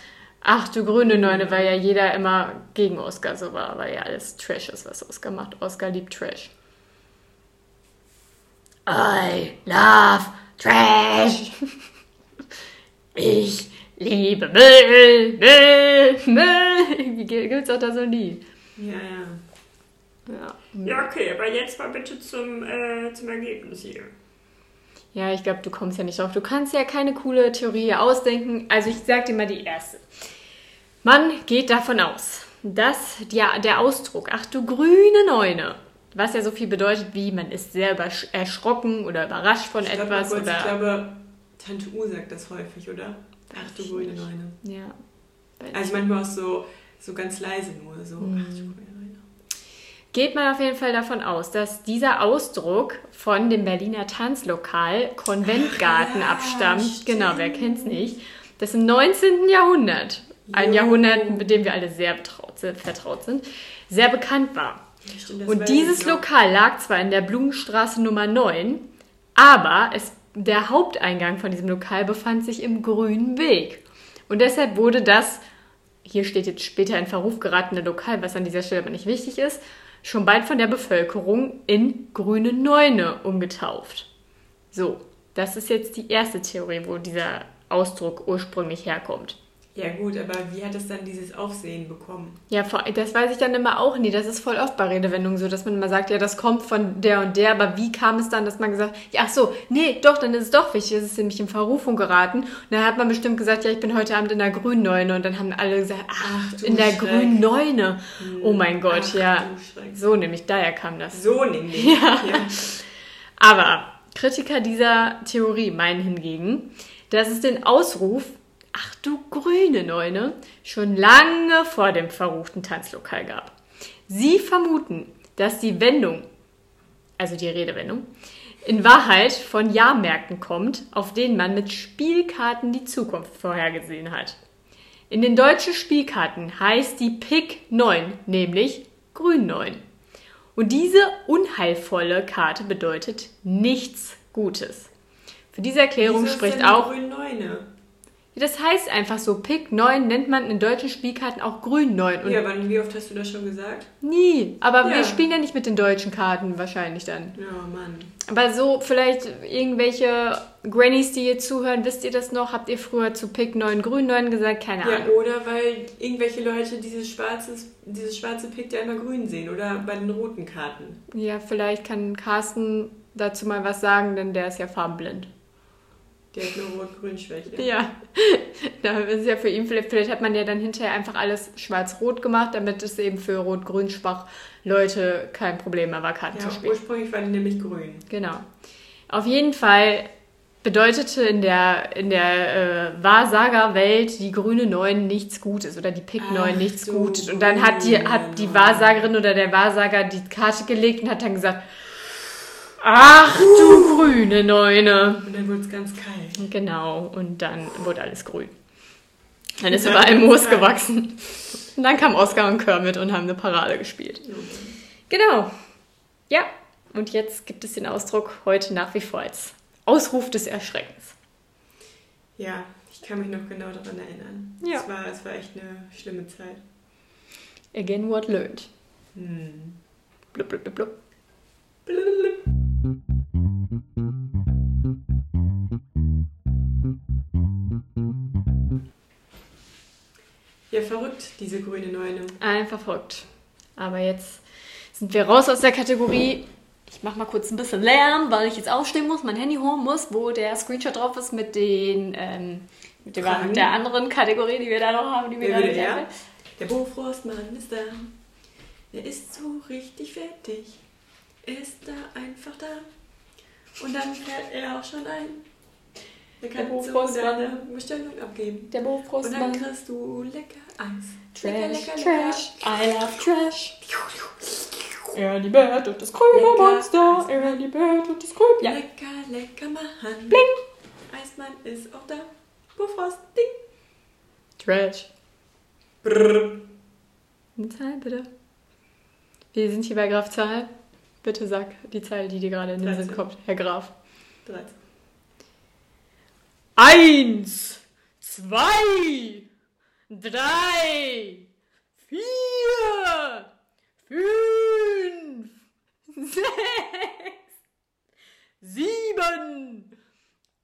ach du grüne Neune, weil ja jeder immer gegen Oscar so war, weil ja alles Trash ist, was Oscar macht. Oscar liebt Trash. I love Trash. (laughs) Ich liebe Müll, Müll, Müll. Wie gibt's auch da so Lied? Ja, ja. Ja. Ja, okay, aber jetzt mal bitte zum, äh, zum Ergebnis hier. Ja, ich glaube, du kommst ja nicht drauf. Du kannst ja keine coole Theorie ausdenken. Also ich sag dir mal die erste. Man geht davon aus, dass der, der Ausdruck, ach du grüne Neune, was ja so viel bedeutet wie, man ist sehr erschrocken oder überrascht von Ich glaube, etwas kurz, oder... ich glaube, Tante U sagt das häufig, oder? Ach du grüne Neune. ja. Also manchmal auch so, so ganz leise nur, so, Mhm. ach du grüne Neune. geht man auf jeden Fall davon aus, dass dieser Ausdruck von dem Berliner Tanzlokal Konventgarten Ach, ja, abstammt. stimmt. Genau, wer kennt's nicht? Das im 19. Jahrhundert, ein. Jahrhundert, mit dem wir alle sehr betraut, sind, vertraut sind, sehr bekannt war. Ja, stimmt, Und dieses ich noch. Lokal lag zwar in der Blumenstraße Nummer 9, aber es, der Haupteingang von diesem Lokal befand sich im Grünen Weg. Und deshalb wurde das, hier steht jetzt später in Verruf geratene Lokal, was an dieser Stelle aber nicht wichtig ist, schon bald von der Bevölkerung in Grüne Neune umgetauft. So, das ist jetzt die erste Theorie, wo dieser Ausdruck ursprünglich herkommt. Ja gut, aber wie hat es dann dieses Aufsehen bekommen? Ja, das weiß ich dann immer auch nie. Das ist voll oft bei Redewendungen so, dass man immer sagt, ja, das kommt von der und der, aber wie kam es dann, dass man gesagt ja, ach so, nee, doch, dann ist es doch wichtig, es ist nämlich in Verrufung geraten. Und dann hat man bestimmt gesagt, ja, ich bin heute Abend in der grünen Neune und dann haben alle gesagt, ach, Ach, in der Schreck. grünen Neune. Oh mein Gott, Ach, ja. So nämlich, daher kam das. So nämlich. (laughs) Ja. ja. Aber Kritiker dieser Theorie meinen hingegen, dass es den Ausruf, ach du grüne Neune, schon lange vor dem verruchten Tanzlokal gab. Sie vermuten, dass die Wendung, also die Redewendung, in Wahrheit von Jahrmärkten kommt, auf denen man mit Spielkarten die Zukunft vorhergesehen hat. In den deutschen Spielkarten heißt die Pik 9 nämlich Grün 9. Und diese unheilvolle Karte bedeutet nichts Gutes. Für diese Erklärung Wieso spricht auch, grüne Neune? Das heißt einfach so, Pick 9 nennt man in deutschen Spielkarten auch Grün 9. Und Ja, aber wie oft hast du das schon gesagt? Nie. Aber Ja. wir spielen ja nicht mit den deutschen Karten wahrscheinlich dann. Ja, Mann. Aber so vielleicht irgendwelche Grannies, die hier zuhören, wisst ihr das noch? Habt ihr früher zu Pick 9 Grün 9 gesagt? Keine Ja, Ahnung. oder weil irgendwelche Leute dieses, schwarzes, dieses schwarze Pick ja immer grün sehen. Oder bei den roten Karten. Ja, vielleicht kann Carsten dazu mal was sagen, denn der ist ja farbenblind. Der hat nur Rot-Grün-Schwäche. Ja, (laughs) da ist ja für ihn, vielleicht, vielleicht hat man ja dann hinterher einfach alles schwarz-rot gemacht, damit es eben für rot-grün schwach Leute kein Problem mehr war, Karten Ja, zu spielen. ursprünglich war die nämlich grün. Genau. Auf jeden Fall bedeutete in der, in der äh, Wahrsagerwelt die grüne 9 nichts Gutes oder die Pick 9 Ach nichts Gutes. Und dann hat die, hat die. Wahrsagerin oder der Wahrsager die Karte gelegt und hat dann gesagt, ach du grüne Neune. Und dann wurde es ganz kalt. Genau, und dann wurde alles grün. Dann ist überall Moos gewachsen. Und dann kam Oscar und Kermit und haben eine Parade gespielt. Genau. Ja, und jetzt gibt es den Ausdruck heute nach wie vor als Ausruf des Erschreckens. Ja, ich kann mich noch genau daran erinnern. Ja. Es, war, es war echt eine schlimme Zeit. Again what learned. Hm. Blub, blub, blub, blub. Ja, verrückt, diese grüne Neune. Einfach verrückt. Aber jetzt sind wir raus aus der Kategorie. Ich mach mal kurz ein bisschen Lärm, weil ich jetzt aufstehen muss, mein Handy holen muss, wo der Screenshot drauf ist mit den ähm, mit, dem, mit der anderen Kategorie, die wir da noch haben, die wir nicht er? einfällt. Der Bofrostmann ist da. Er ist so richtig fertig. Ist da einfach da. Und dann fährt er auch schon ein. Er kann Der so Bofrostmann. deine Bestellung abgeben. Der Und dann kriegst du lecker Eis. Trash, lecker, lecker, Trash, I love Trash. Lecker. Ernie Bert und das grüne Lecker. Monster. Ernie Bert und das grüne... Ja. Lecker, lecker machen. Bling. Eismann ist auch da. Bofrost, ding. Trash. Brrr. Eine Zahl, bitte. Wir sind hier bei Graf Zahl. Bitte sag die Zahl, die dir gerade in den Sinn 13. kommt, Herr Graf. 13. Eins, zwei, drei, vier, fünf, (laughs) sechs, sieben,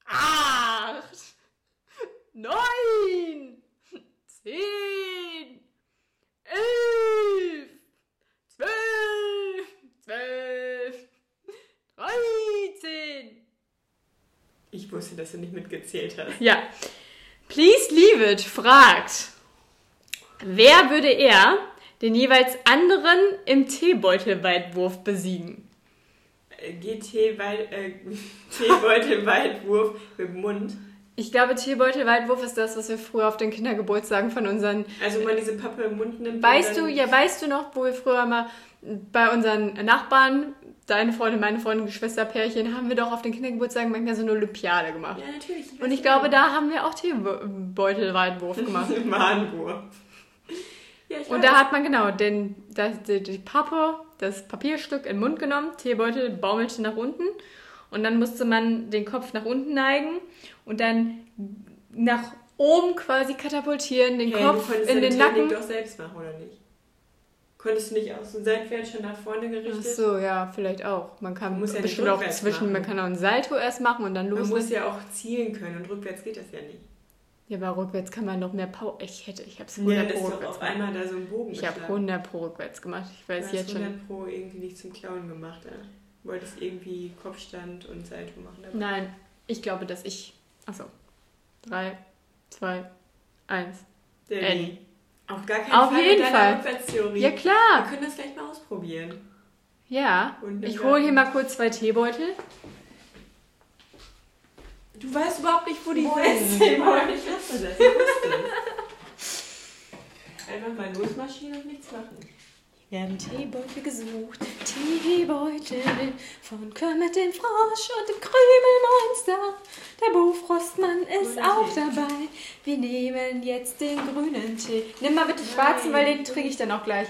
acht, neun, zehn, elf, zwölf, zwölf, dreizehn. Ich wusste, dass du nicht mitgezählt hast. Ja. Please Leave It fragt, wer würde er den jeweils anderen im Teebeutelweitwurf besiegen? Äh, GT Weit, äh, (laughs) Teebeutel-Weitwurf mit dem Mund. Ich glaube, Teebeutelweitwurf ist das, was wir früher auf den Kindergeburtstagen von unseren. Also man diese Pappe im Mund nimmt. Weißt du, ja, weißt du noch, wo wir früher mal bei unseren Nachbarn, deine Freundin, meine Freundin, Geschwisterpärchen, haben wir doch auf den Kindergeburtstagen manchmal so eine Olympiade gemacht. Ja, natürlich. Und ich glaube, da haben wir auch Teebeutelweitwurf (laughs) gemacht. Mahnwurf. Ja, ich Und weiß. da hat man genau den, das, die, die Pappe, das Papierstück in den Mund genommen, Teebeutel baumelte nach unten und dann musste man den Kopf nach unten neigen und dann nach oben quasi katapultieren, den du Kopf konntest in den Technik Nacken. doch selbst machen, oder nicht? Konntest du nicht aus dem Seitwärts schon nach vorne Ach gerichtet? so, ja, vielleicht auch. Man kann Man muss ja bestimmt auch zwischen, man machen. kann auch ein Salto erst machen und dann Man los. muss ja auch zielen können und rückwärts geht das ja nicht. Ja, aber rückwärts kann man noch mehr Power. Ich hätte, ich hab's Ja, 100 dann pro rückwärts auf gemacht. einmal da so ein Bogen Ich habe geschlagen. 100 pro rückwärts gemacht. Ich weiß jetzt schon. 100 pro irgendwie nicht zum Klauen gemacht. Ja. Du wolltest irgendwie Kopfstand und Salto machen. dabei. Nein, ich glaube, dass ich. Achso. 3, 2, 1. Danny. Auf gar keinen Auf Fall jeden Fall. Ja, Wir klar. können das gleich mal ausprobieren. Ja. Ich hole hier mal kurz zwei Teebeutel. Du weißt überhaupt nicht, wo die Wo sind. Woher ich wusste das? Ich wusste es. Einfach mal losmarschieren und nichts machen. Werden Teebeutel gesucht. Teebeutel von Kermit den Frosch und dem Krümelmonster. Der Bofrostmann ist Grüner auch Tee. dabei. Wir nehmen jetzt den grünen Tee. Nimm mal bitte schwarzen, weil den trinke ich dann auch gleich.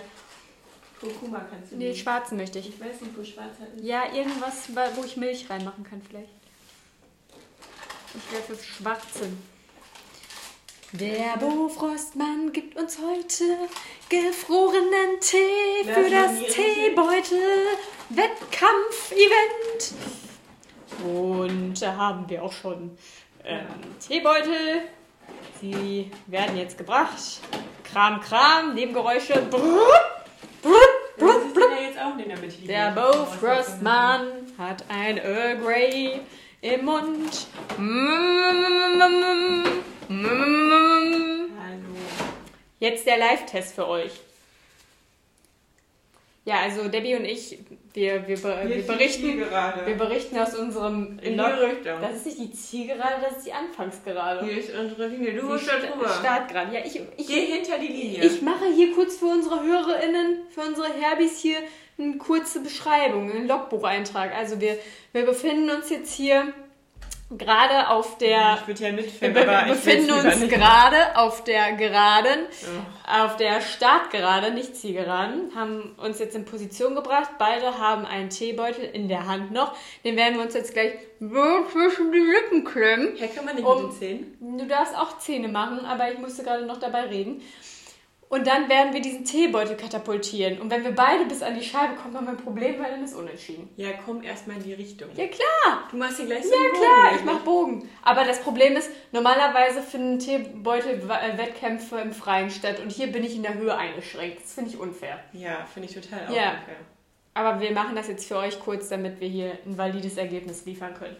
Kurkuma kannst du Nee, nicht. schwarzen möchte ich. Ich weiß nicht, wo schwarzer ist. Ja, irgendwas, wo ich Milch reinmachen kann vielleicht. Ich für schwarzen. Der Bofrostmann gibt uns heute gefrorenen Tee für das Teebeutel-Wettkampf-Event. Und da haben wir auch schon ähm, Teebeutel. Sie werden jetzt gebracht. Kram, Kram, Nebengeräusche. Brrr, brrr, brrr, brrr. der Bofrostmann hat ein Earl Grey im Mund. Mm, mm. Hallo. Jetzt der Live-Test für euch. Ja, also Debbie und ich, wir, wir, wir, berichten, wir berichten aus unserem In. Das ist nicht die Zielgerade, das ist die Anfangsgerade. Hier ist unsere Linie. Du musst da drüber. Startgerade. Ja, ich, ich, Geh hinter die Linie. ich mache hier kurz für unsere HörerInnen, für unsere Herbis hier eine kurze Beschreibung, einen Logbucheintrag. Also wir, wir befinden uns jetzt hier gerade auf der ich würde ja wir mitfilmen, be befinden uns gerade auf der Geraden, Ja. auf der Startgerade, nicht Zielgeraden, haben uns jetzt in Position gebracht. Beide haben einen Teebeutel in der Hand noch. Den werden wir uns jetzt gleich so zwischen die Lippen klemmen. Herr, kann man nicht Um- mit den Zähnen? Du darfst auch Zähne machen, aber ich musste gerade noch dabei reden. Und dann werden wir diesen Teebeutel katapultieren. Und wenn wir beide bis an die Scheibe kommen, haben wir ein Problem, weil dann ist unentschieden. Ja, komm erstmal in die Richtung. Ja klar, Du machst hier gleich so ja einen klar, Bogen, ich mach Bogen. Aber das Problem ist, normalerweise finden Teebeutel-Wettkämpfe im Freien statt und hier bin ich in der Höhe eingeschränkt. Das finde ich unfair. Ja, finde ich total auch Ja. unfair. Aber wir machen das jetzt für euch kurz, damit wir hier ein valides Ergebnis liefern können.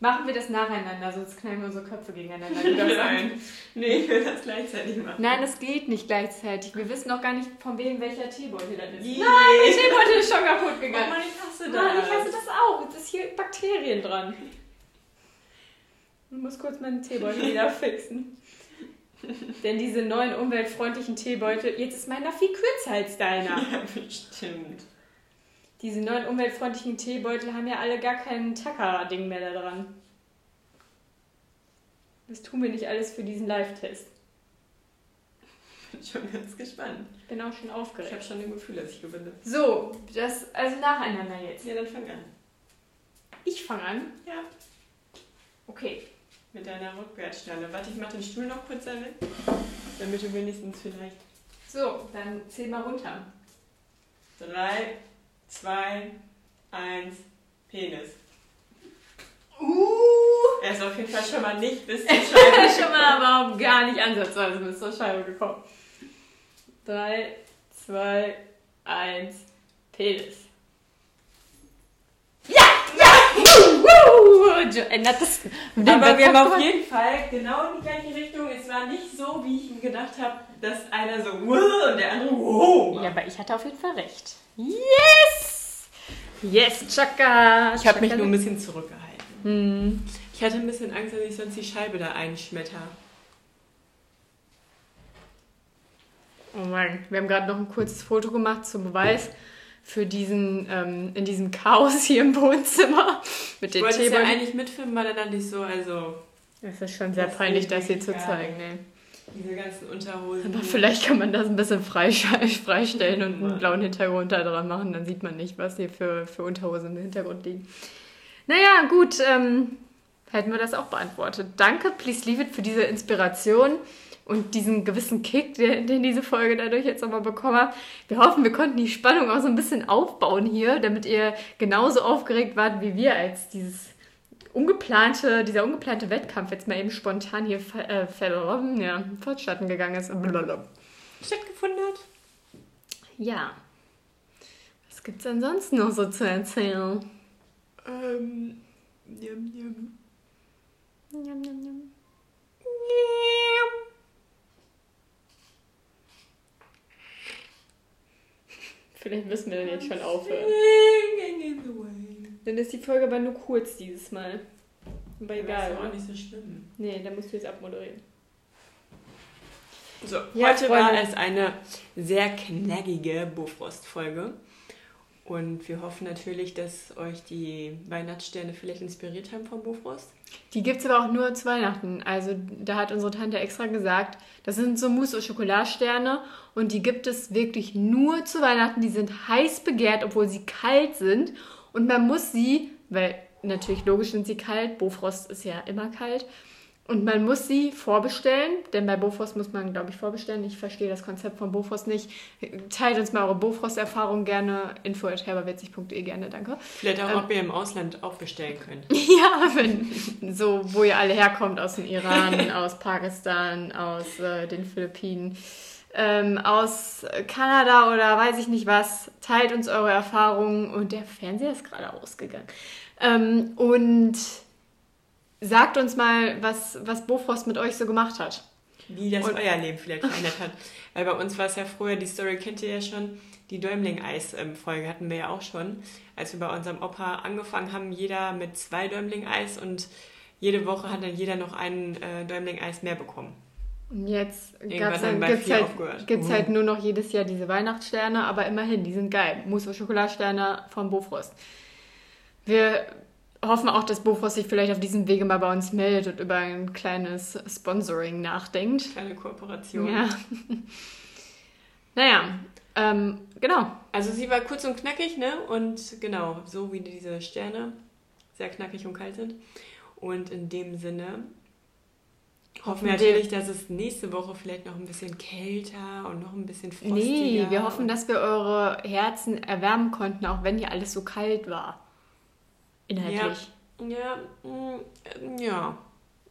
Machen wir das nacheinander, sonst knallen wir unsere Köpfe gegeneinander. (laughs) Nein. Nee, ich will das gleichzeitig machen. Nein, das geht nicht gleichzeitig. Wir wissen noch gar nicht, von wem welcher Teebeutel das ist. Je. Nein, der Teebeutel ist schon kaputt Oh gegangen. Mann, ich hasse Mann, das. ich hasse das auch. Jetzt ist hier Bakterien dran. Ich muss kurz meinen Teebeutel (laughs) wieder fixen. Denn diese neuen umweltfreundlichen Teebeutel, jetzt ist meiner viel kürzer als deiner. Ja, bestimmt. Diese neuen umweltfreundlichen Teebeutel haben ja alle gar kein Tacker-Ding mehr da dran. Das tun wir nicht alles für diesen Live-Test. Bin schon ganz gespannt. Ich bin auch schon Ich habe aufgeregt. schon ein Gefühl, dass ich gewinne. So, das also nacheinander jetzt. Ja, dann fang an. Ich fange an. Ja. Okay. Mit deiner Rückwärtsstelle. Warte, ich mach den Stuhl noch kurz damit. Damit du wenigstens vielleicht. So, dann zähl mal runter. Drei, zwei, eins, Penis. Uh! Er ist auf jeden Fall schon mal nicht bis (laughs) zur Scheibe. (laughs) schon mal aber gar nicht ansatzweise bis zur Scheibe gekommen. 3, 2, 1, Penis. Ja! Ja! Ändert das. Aber wir haben auf jeden Fall genau in die gleiche Richtung. Es war nicht so, wie ich mir gedacht habe, dass einer so und der andere wow. Ja, aber ich hatte auf jeden Fall recht. Yes! Yes, Chaka! Ich habe mich nur ein bisschen zurückgehalten. Hm. Ich hatte ein bisschen Angst, dass ich sonst die Scheibe da einschmetter. Oh Mann, wir haben gerade noch ein kurzes Foto gemacht zum Beweis für diesen, ähm, in diesem Chaos hier im Wohnzimmer (laughs) mit Ich den wollte es ja Teebeuteln. eigentlich mitfilmen, aber dann dachte ich so, also Es ist schon sehr Das peinlich, das hier zu zeigen. Ne? Diese ganzen Unterhosen. Aber vielleicht kann man das ein bisschen (laughs) freistellen und einen blauen Hintergrund da dran machen. Dann sieht man nicht, was hier für, für Unterhosen im Hintergrund liegen. Naja, gut. Ähm, hätten wir das auch beantwortet. Danke, Please Leave It, für diese Inspiration und diesen gewissen Kick, den, den diese Folge dadurch jetzt nochmal bekommen hat. Wir hoffen, wir konnten die Spannung auch so ein bisschen aufbauen hier, damit ihr genauso aufgeregt wart wie wir, als dieses ungeplante, dieser ungeplante Wettkampf jetzt mal eben spontan hier äh, ja, vonstatten gegangen ist. Blablabla. stattgefunden hat. Ja. Was gibt's ansonsten noch so zu erzählen? Ähm, jam, jam. Njam, njam, njam. Vielleicht müssen wir dann jetzt schon aufhören. Dann ist die Folge aber nur kurz dieses Mal. Aber egal. ist auch nicht so schlimm. Nee, dann musst du jetzt abmoderieren. So, Ja, heute war Freunde. es eine sehr knackige Bofrost-Folge. Und wir hoffen natürlich, dass euch die Weihnachtssterne vielleicht inspiriert haben vom Bofrost. Die gibt's aber auch nur zu Weihnachten. Also da hat unsere Tante extra gesagt, das sind so Mousse- und Schokoladsterne und die gibt es wirklich nur zu Weihnachten. Die sind heiß begehrt, obwohl sie kalt sind. Und man muss sie, weil natürlich logisch sind sie kalt, Bofrost ist ja immer kalt, Und man muss sie vorbestellen, denn bei Bofrost muss man, glaube ich, vorbestellen. Ich verstehe das Konzept von Bofrost nicht. Teilt uns mal eure Bofrost-Erfahrung gerne. info.herberwitzig.de gerne, danke. Vielleicht auch, ob ihr im Ausland auch bestellen könnt. (laughs) Ja, wenn, so, wo ihr alle herkommt, aus dem Iran, (laughs) aus Pakistan, aus äh, den Philippinen, ähm, aus Kanada oder weiß ich nicht was. Teilt uns eure Erfahrungen und der Fernseher ist gerade ausgegangen. Ähm, und sagt uns mal, was, was Bofrost mit euch so gemacht hat. Wie das Und- euer Leben vielleicht verändert hat. (laughs) Weil bei uns war es ja früher, die Story kennt ihr ja schon, die Däumling-Eis-Folge hatten wir ja auch schon. Als wir bei unserem Opa angefangen haben, jeder mit zwei Däumling-Eis und jede Woche hat dann jeder noch einen äh, Däumling-Eis mehr bekommen. Und jetzt gab's haben dann, bei gibt's, halt, gibt's Mhm. halt nur noch jedes Jahr diese Weihnachtssterne, aber immerhin, die sind geil. Mousse und Schokoladsterne von Bofrost. Wir hoffen auch, dass Bofrost sich vielleicht auf diesem Wege mal bei uns meldet und über ein kleines Sponsoring nachdenkt. Kleine Kooperation. Ja. (laughs) naja, ähm, genau. Also sie war kurz und knackig, ne? Und genau, so wie diese Sterne sehr knackig und kalt sind. Und in dem Sinne hoffen wir natürlich, dass es nächste Woche vielleicht noch ein bisschen kälter und noch ein bisschen frostiger. Nee, wir hoffen, dass wir eure Herzen erwärmen konnten, auch wenn hier alles so kalt war. Inhaltlich. Ja, mm, ja.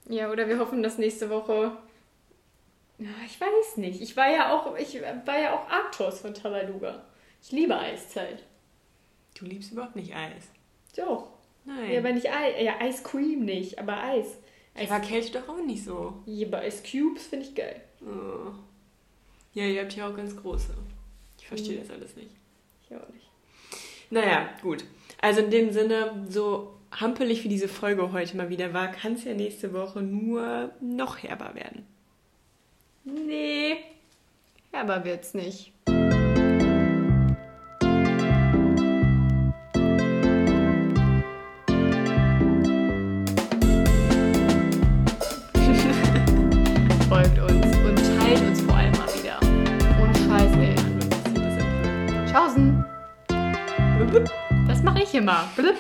Ja, oder wir hoffen, dass nächste Woche. Ja, ich weiß nicht. Ich war ja auch, ich war ja auch Arctos von Tabaluga. Ich liebe Eiszeit. Du liebst überhaupt nicht Eis. Doch. Nein. Ja, aber nicht Eis. Ja, Ice Cream nicht, aber Eis. Eis aber Kälte doch auch nicht so. ja, aber Ice Cubes finde ich geil. Oh. Ja, ihr habt ja auch ganz große. Ich verstehe Mhm. das alles nicht. Ich auch nicht. Naja, gut. Also in dem Sinne, so hampelig wie diese Folge heute mal wieder war, kann es ja nächste Woche nur noch herber werden. Nee. Ja, aber wird's nicht. 嘛，不是